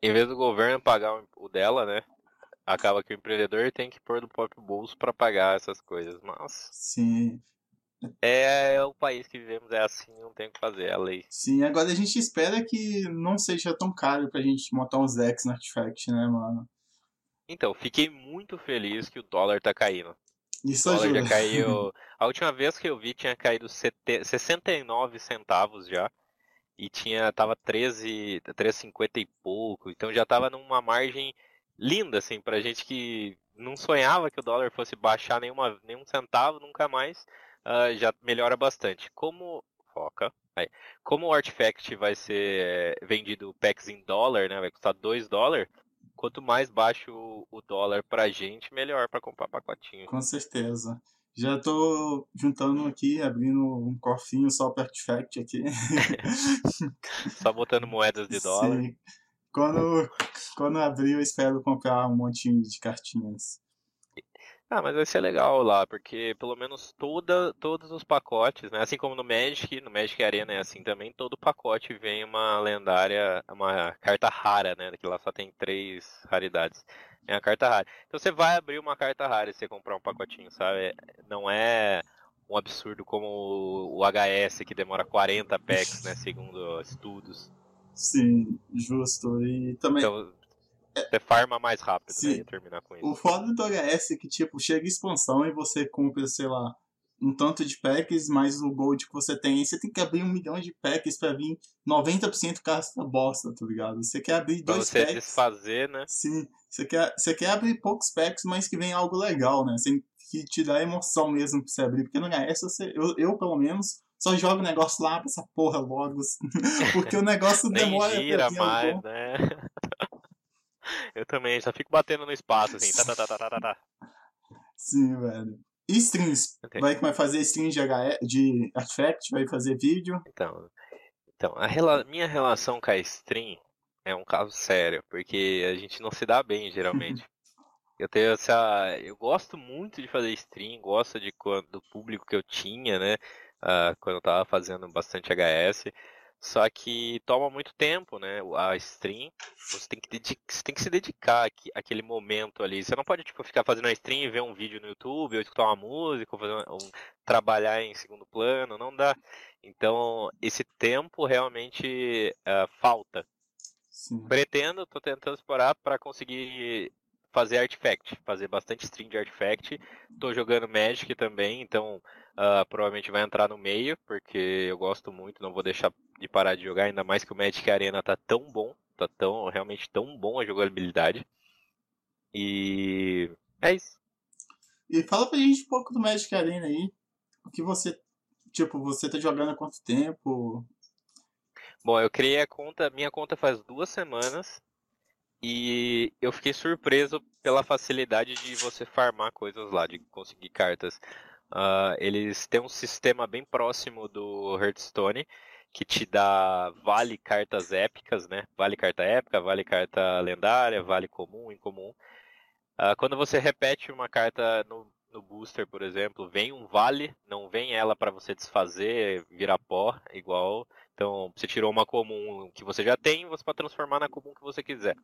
Em vez do governo pagar o dela, né? Acaba que o empreendedor tem que pôr do próprio bolso para pagar essas coisas. Mas. Sim. É, é, o país que vivemos, é assim, não tem o que fazer, é a lei. Sim, agora a gente espera que não seja tão caro pra gente montar uns decks no Artifact, né, mano? Então, fiquei muito feliz que o dólar tá caindo. Isso o dólar ajuda. já caiu. A última vez que eu vi tinha caído 69 centavos já. E tinha tava 13, 3,50 e pouco. Então já tava numa margem linda, assim, pra gente que não sonhava que o dólar fosse baixar nenhuma, nenhum centavo, nunca mais. Uh, já melhora bastante. Como. Foca. Aí. Como o Artifact vai ser vendido PEX em dólar, né? Vai custar 2 dólares quanto mais baixo o dólar pra gente, melhor para comprar pacotinho. Com certeza. Já tô juntando aqui, abrindo um cofrinho só para Artifact aqui. só botando moedas de dólar. Sim. Quando, quando abrir, eu espero comprar um monte de cartinhas. Ah, mas vai ser legal lá, porque pelo menos toda, todos os pacotes, né? Assim como no Magic, no Magic Arena é assim também, todo pacote vem uma lendária, uma carta rara, né? Que lá só tem três raridades. É a carta rara. Então você vai abrir uma carta rara se você comprar um pacotinho, sabe? Não é um absurdo como o HS que demora 40 packs, né? Segundo estudos. Sim, justo. E também. Então, você farma mais rápido, né? E terminar com isso. O foda do HS é que, tipo, chega expansão e você compra, sei lá, um tanto de packs, mais o gold que você tem. E você tem que abrir um milhão de packs pra vir 90% casta bosta, tá ligado? Você quer abrir pra dois você packs. desfazer, né? Sim. Você quer, você quer abrir poucos packs, mas que vem algo legal, né? Você que te dá emoção mesmo pra você abrir. Porque no HS, você, eu, eu pelo menos, só jogo o negócio lá pra essa porra logo. porque o negócio Nem demora gira pra vir mais, bom. né? Eu também, só fico batendo no espaço, assim. Tá, tá, tá, tá, tá, tá, tá. Sim, velho. E strings? Vai, vai fazer strings de, HS, de artifact? Vai fazer vídeo? Então, então a rela- minha relação com a stream é um caso sério, porque a gente não se dá bem geralmente. Eu tenho essa, eu gosto muito de fazer stream, gosto de quando, do público que eu tinha, né? ah, quando eu tava fazendo bastante HS. Só que toma muito tempo, né? A stream, você tem que, dedi- você tem que se dedicar àque- àquele momento ali. Você não pode tipo ficar fazendo a stream e ver um vídeo no YouTube, ou escutar uma música, ou fazer um, trabalhar em segundo plano, não dá. Então, esse tempo realmente ah, falta. Sim. Pretendo, tô tentando explorar para conseguir fazer artifact, fazer bastante stream de artifact. Tô jogando Magic também, então ah, provavelmente vai entrar no meio, porque eu gosto muito, não vou deixar de parar de jogar, ainda mais que o Magic Arena tá tão bom, tá tão realmente tão bom a jogabilidade. E é isso. E fala pra gente um pouco do Magic Arena aí. O que você. Tipo, você tá jogando há quanto tempo? Bom, eu criei a conta, minha conta faz duas semanas e eu fiquei surpreso pela facilidade de você farmar coisas lá, de conseguir cartas. Ah, eles têm um sistema bem próximo do Hearthstone que te dá vale cartas épicas, né? Vale carta épica, vale carta lendária, vale comum, incomum. Ah, quando você repete uma carta no, no booster, por exemplo, vem um vale, não vem ela para você desfazer, virar pó, igual. Então, você tirou uma comum que você já tem, você pode transformar na comum que você quiser.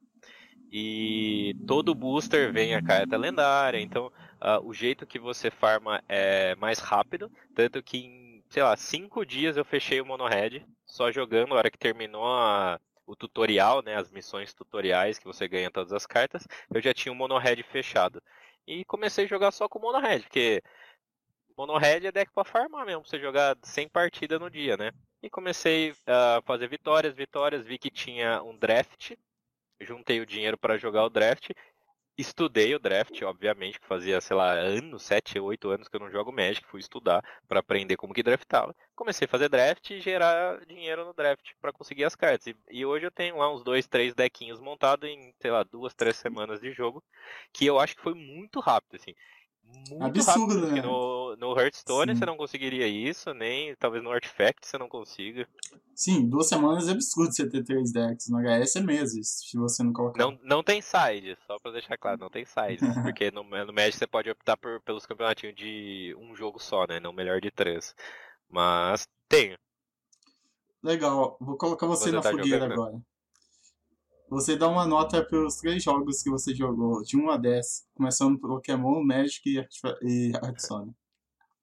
E todo booster vem a carta lendária, então ah, o jeito que você farma é mais rápido, tanto que em, sei lá, cinco dias eu fechei o monohead, só jogando, a hora que terminou a- o tutorial, né, as missões tutoriais que você ganha todas as cartas, eu já tinha o monohead fechado. E comecei a jogar só com o monohead, porque monohead é deck pra farmar mesmo, pra você jogar 100 partidas no dia, né? E comecei a fazer vitórias, vitórias, vi que tinha um draft, juntei o dinheiro para jogar o draft, estudei o draft, obviamente, que fazia, sei lá, anos, 7, 8 anos que eu não jogo Magic, fui estudar para aprender como que draftava. Comecei a fazer draft e gerar dinheiro no draft para conseguir as cartas. E, e hoje eu tenho lá uns dois, três deckinhos montados em, sei lá, duas, três semanas de jogo, que eu acho que foi muito rápido, assim. Muito Absurdo, rápido, né? no, no Hearthstone Sim. você não conseguiria isso, nem talvez no Artifact você não consiga. Sim, duas semanas é absurdo você ter três decks. No HS é meses, se você não colocar. Não, não tem side, só pra deixar claro, não tem side. porque no, no Magic você pode optar por, pelos campeonatinhos de um jogo só, né? Não melhor de três. Mas tem. Legal, vou colocar você, Você na tá fogueira jogando, agora. Você dá uma nota pelos três jogos que você jogou, de 1 a 10, começando por Pokémon, Magic e e Hearthstone.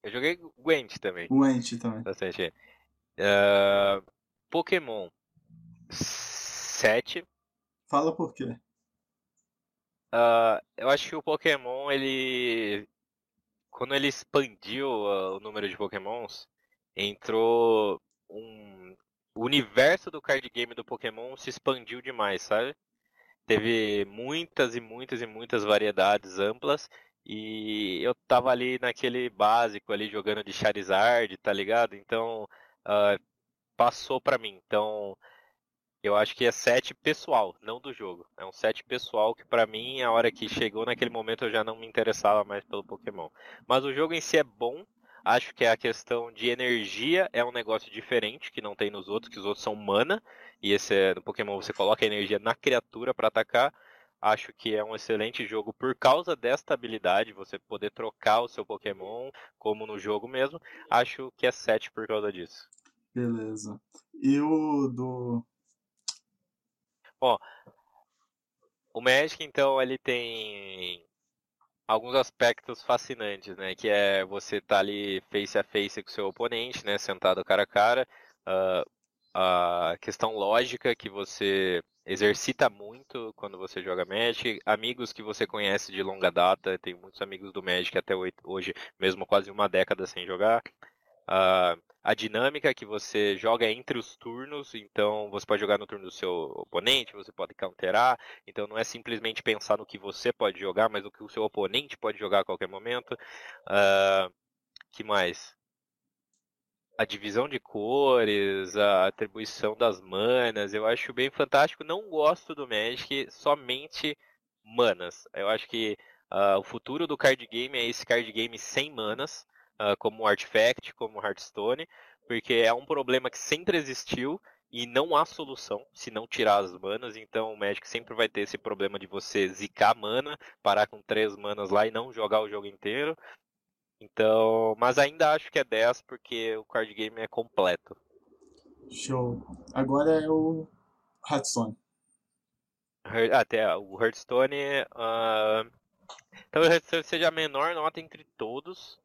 Eu joguei Gwent também, O Ent também. bastante. Ah, Pokémon 7. Fala por quê. Ah, eu acho que o Pokémon, ele. Quando ele expandiu ah, o número de Pokémons, entrou um. O universo do card game do Pokémon se expandiu demais, sabe? Teve muitas e muitas e muitas variedades amplas. E eu tava ali naquele básico ali jogando de Charizard, tá ligado? Então ah, passou pra mim. Então eu acho que é set pessoal, não do jogo. É um set pessoal que pra mim, a hora que chegou naquele momento, eu já não me interessava mais pelo Pokémon. Mas o jogo em si é bom. Acho que a questão de energia é um negócio diferente que não tem nos outros, que os outros são mana. E esse é, no Pokémon você coloca a energia na criatura pra atacar. Acho que é um excelente jogo por causa desta habilidade, você poder trocar o seu Pokémon, como no jogo mesmo. Acho que é 7 por causa disso. Beleza. E o do. Ó, o Magic, então, ele tem alguns aspectos fascinantes, né? Que é você tá ali face a face com seu oponente, né? Sentado cara a cara. Uh, a questão lógica que você exercita muito quando você joga Magic, amigos que você conhece de longa data, tem muitos amigos do Magic até hoje, mesmo quase uma década sem jogar. Uh, a dinâmica que você joga entre os turnos, então você pode jogar no turno do seu oponente, você pode counterar, então não é simplesmente pensar no que você pode jogar, mas o que o seu oponente pode jogar a qualquer momento. Uh, que mais? A divisão de cores, a atribuição das manas, eu acho bem fantástico. Não gosto do Magic somente manas. Eu acho que uh, o futuro do card game é esse card game sem manas uh, como Artifact, como Hearthstone, porque é um problema que sempre existiu e não há solução se não tirar as manas, então o Magic sempre vai ter esse problema de você zicar mana, parar com três manas lá e não jogar o jogo inteiro. Então, mas ainda acho que é 10 porque o card game é completo. Show. Agora é o Hearthstone. Até o Hearthstone. Uh... Talvez o Hearthstone seja a menor nota entre todos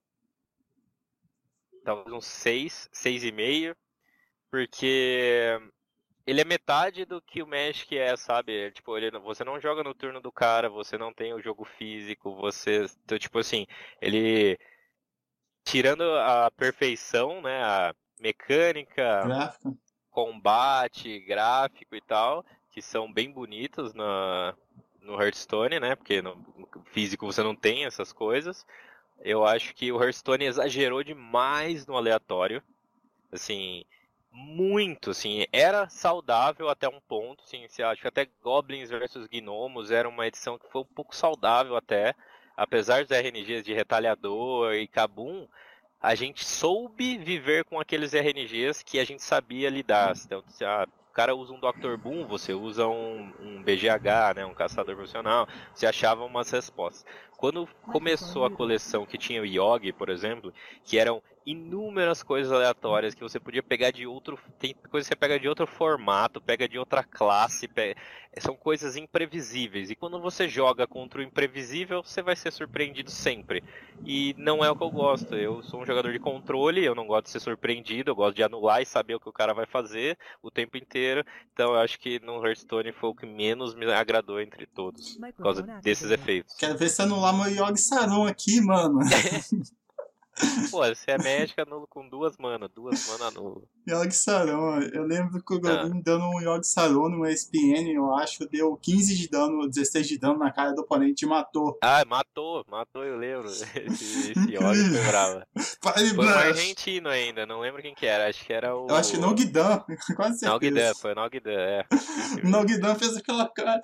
talvez uns 6, 6,5, porque ele é metade do que o Magic é, sabe? Tipo, ele, você não joga no turno do cara, você não tem o jogo físico, você. Então, tipo assim, ele. Tirando a perfeição, né? A mecânica, Gráfico. combate, gráfico e tal, que são bem bonitos na, no Hearthstone, né? Porque no físico você não tem essas coisas. Eu acho que o Hearthstone exagerou demais no aleatório. Assim, muito, assim, era saudável até um ponto, assim, acho que até Goblins versus Gnomos era uma edição que foi um pouco saudável até, apesar dos RNGs de Retalhador e Kabum, a gente soube viver com aqueles RNGs que a gente sabia lidar, então, se a o cara usa um Dr. Boom, você usa um, um BGH, né, um caçador profissional, você achava umas respostas. Quando começou a coleção que tinha o Yogi, por exemplo, que eram inúmeras coisas aleatórias que você podia pegar de outro. Tem coisas que você pega de outro formato, pega de outra classe, pega, são coisas imprevisíveis. E quando você joga contra o imprevisível, você vai ser surpreendido sempre. E não é o que eu gosto. Eu sou um jogador de controle, eu não gosto de ser surpreendido, eu gosto de anular e saber o que o cara vai fazer o tempo inteiro. Então eu acho que no Hearthstone foi o que menos me agradou entre todos, por causa desses efeitos. Quero ver se anular meu Yogi Saron aqui, mano. Pô, você é médica nulo com duas manas, duas manas nulo. Yogi Saron, eu lembro que o ah. dando um Yogi Saron no SPN, eu acho, deu 15 de dano, 16 de dano na cara do oponente e matou. Ah, matou, matou, eu lembro. Esse, esse Yogi foi bravo. foi um argentino ainda, não lembro quem que era, acho que era o... Eu acho que Nogdan, quase certeza. Nogdan, foi Nogdan, é. Nogdan fez aquela cara.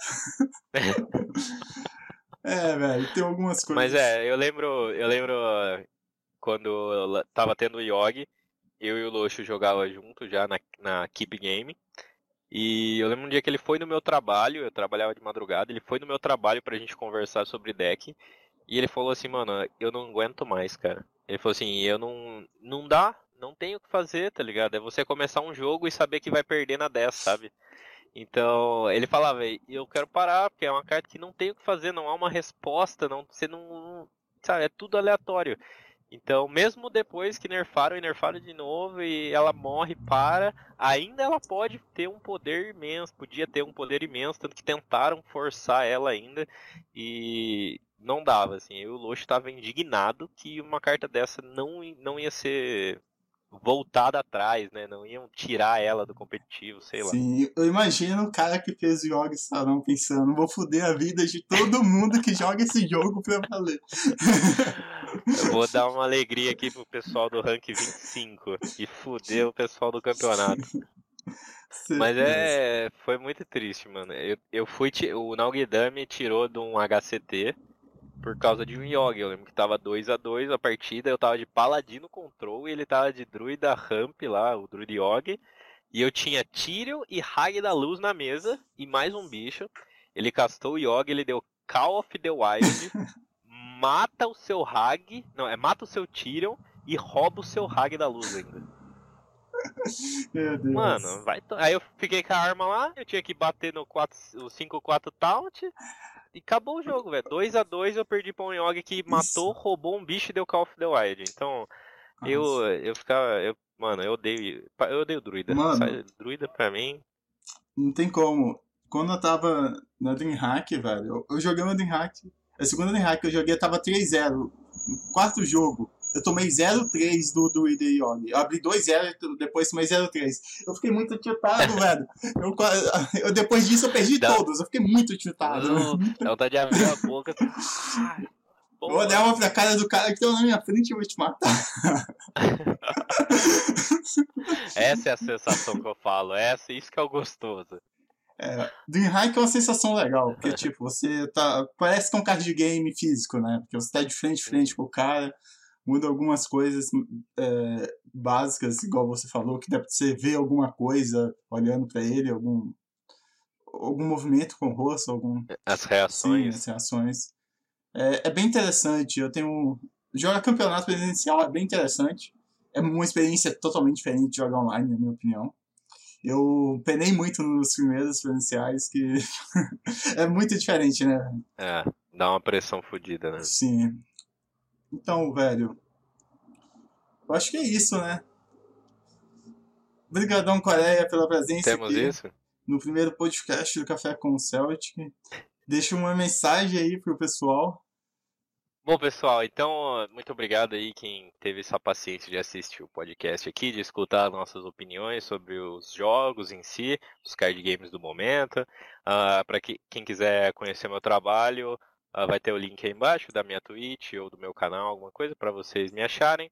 é, velho, tem algumas coisas. Mas é, eu lembro, eu lembro quando tava tendo o Yogi, eu e o Loxo jogava junto já na, na Keep Game. E eu lembro um dia que ele foi no meu trabalho, eu trabalhava de madrugada, ele foi no meu trabalho pra gente conversar sobre deck. E ele falou assim, mano, eu não aguento mais, cara. Ele falou assim, eu não. Não dá, não tenho o que fazer, tá ligado? É você começar um jogo e saber que vai perder na 10, sabe? Então, ele falava, eu quero parar, porque é uma carta que não tem o que fazer, não há uma resposta, não, você não. Sabe, é tudo aleatório. Então, mesmo depois que nerfaram e nerfaram de novo e ela morre para, ainda ela pode ter um poder imenso, podia ter um poder imenso, tanto que tentaram forçar ela ainda e não dava, assim. Eu, o Loxo estava indignado que uma carta dessa não, não ia ser voltada atrás, né? Não iam tirar ela do competitivo, sei lá. Sim, eu imagino o cara que fez o Yogi Sarão pensando, vou foder a vida de todo mundo que joga esse jogo pra valer. Eu vou dar uma alegria aqui pro pessoal do rank 25 e foder o pessoal do campeonato. Mas é. Foi muito triste, mano. Eu, eu fui. O Naugidame tirou de um HCT por causa de um Yogi. Eu lembro que tava 2 a 2 a partida, eu tava de Paladino Control e ele tava de Druida Ramp lá, o Druid Yogi. E eu tinha Tyrion e Hag da Luz na mesa e mais um bicho. Ele castou o Yogi, ele deu Call of the Wild, mata o seu Hag, não, é mata o seu Tyrion e rouba o seu Hag da luz ainda. Meu Deus. Mano, vai. Aí eu fiquei com a arma lá, eu tinha que bater no 4, o 5-4 Taunt. E acabou o jogo, velho. 2x2 eu perdi pra um Yogi que matou, roubou um bicho e deu Call of the Wild. Então, eu, Nossa. eu ficava. Eu, mano, eu odeio. Eu odeio druida. Mano. Druida pra mim. Não tem como. Quando eu tava na DreamHack, velho, eu, eu joguei uma DreamHack. A segunda DreamHack que eu joguei tava 3-0. No quarto jogo, eu tomei 0-3 do e Yogi. Eu abri 2-0 e depois tomei 0-3. Eu fiquei muito tiltado, velho. Eu, eu- depois disso eu perdi Dá- todos. Eu fiquei muito tiltado. Dá vontade de abrir a boca. Ai, Eu vou dar uma pra cara do cara que tá na minha frente e vou te matar. Essa é a sensação que eu falo. Essa, isso que é o gostoso. É, DreamHack é uma sensação legal, porque, tipo, você tá. Parece que é um card game físico, né? Porque você tá de frente a frente com o cara, muda algumas coisas é, básicas, igual você falou, que dá pra você ver alguma coisa olhando pra ele, algum. algum movimento com o rosto, algum. As Sim, reações. as reações. É, é bem interessante. Eu tenho. Jogar campeonato presencial é bem interessante. É uma experiência totalmente diferente de jogar online, na minha opinião. Eu penei muito nos primeiros presenciais, que é muito diferente, né? É, dá uma pressão fodida, né? Sim. Então, velho. Eu acho que é isso, né? Obrigadão, Coreia, pela presença Temos aqui isso? no primeiro podcast do Café com o Celtic. Deixa uma mensagem aí pro pessoal. Bom, pessoal, então, muito obrigado aí quem teve essa paciência de assistir o podcast aqui, de escutar nossas opiniões sobre os jogos em si, os card games do momento. Para quem quiser conhecer meu trabalho, ah, vai ter o link aí embaixo da minha Twitch ou do meu canal, alguma coisa, para vocês me acharem.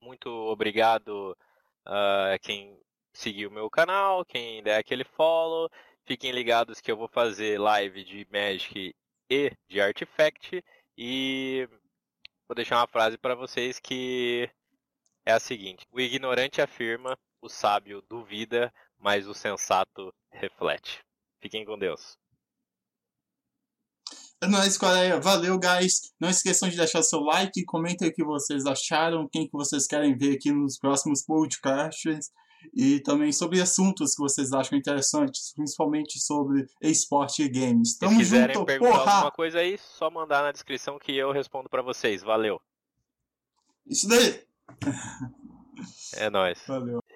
Muito obrigado a quem seguiu o meu canal, quem der aquele follow. Fiquem ligados que eu vou fazer live de Magic e de Artifact. E vou deixar uma frase para vocês que é a seguinte: O ignorante afirma, o sábio duvida, mas o sensato reflete. Fiquem com Deus. É nóis, Coreia. Valeu, guys. Não esqueçam de deixar seu like, comentem o que vocês acharam, quem que vocês querem ver aqui nos próximos podcasts. E também sobre assuntos que vocês acham interessantes, principalmente sobre esporte e games. Se Tamo quiserem junto, perguntar porra! alguma coisa aí, só mandar na descrição que eu respondo para vocês. Valeu. Isso daí! É nóis. Valeu.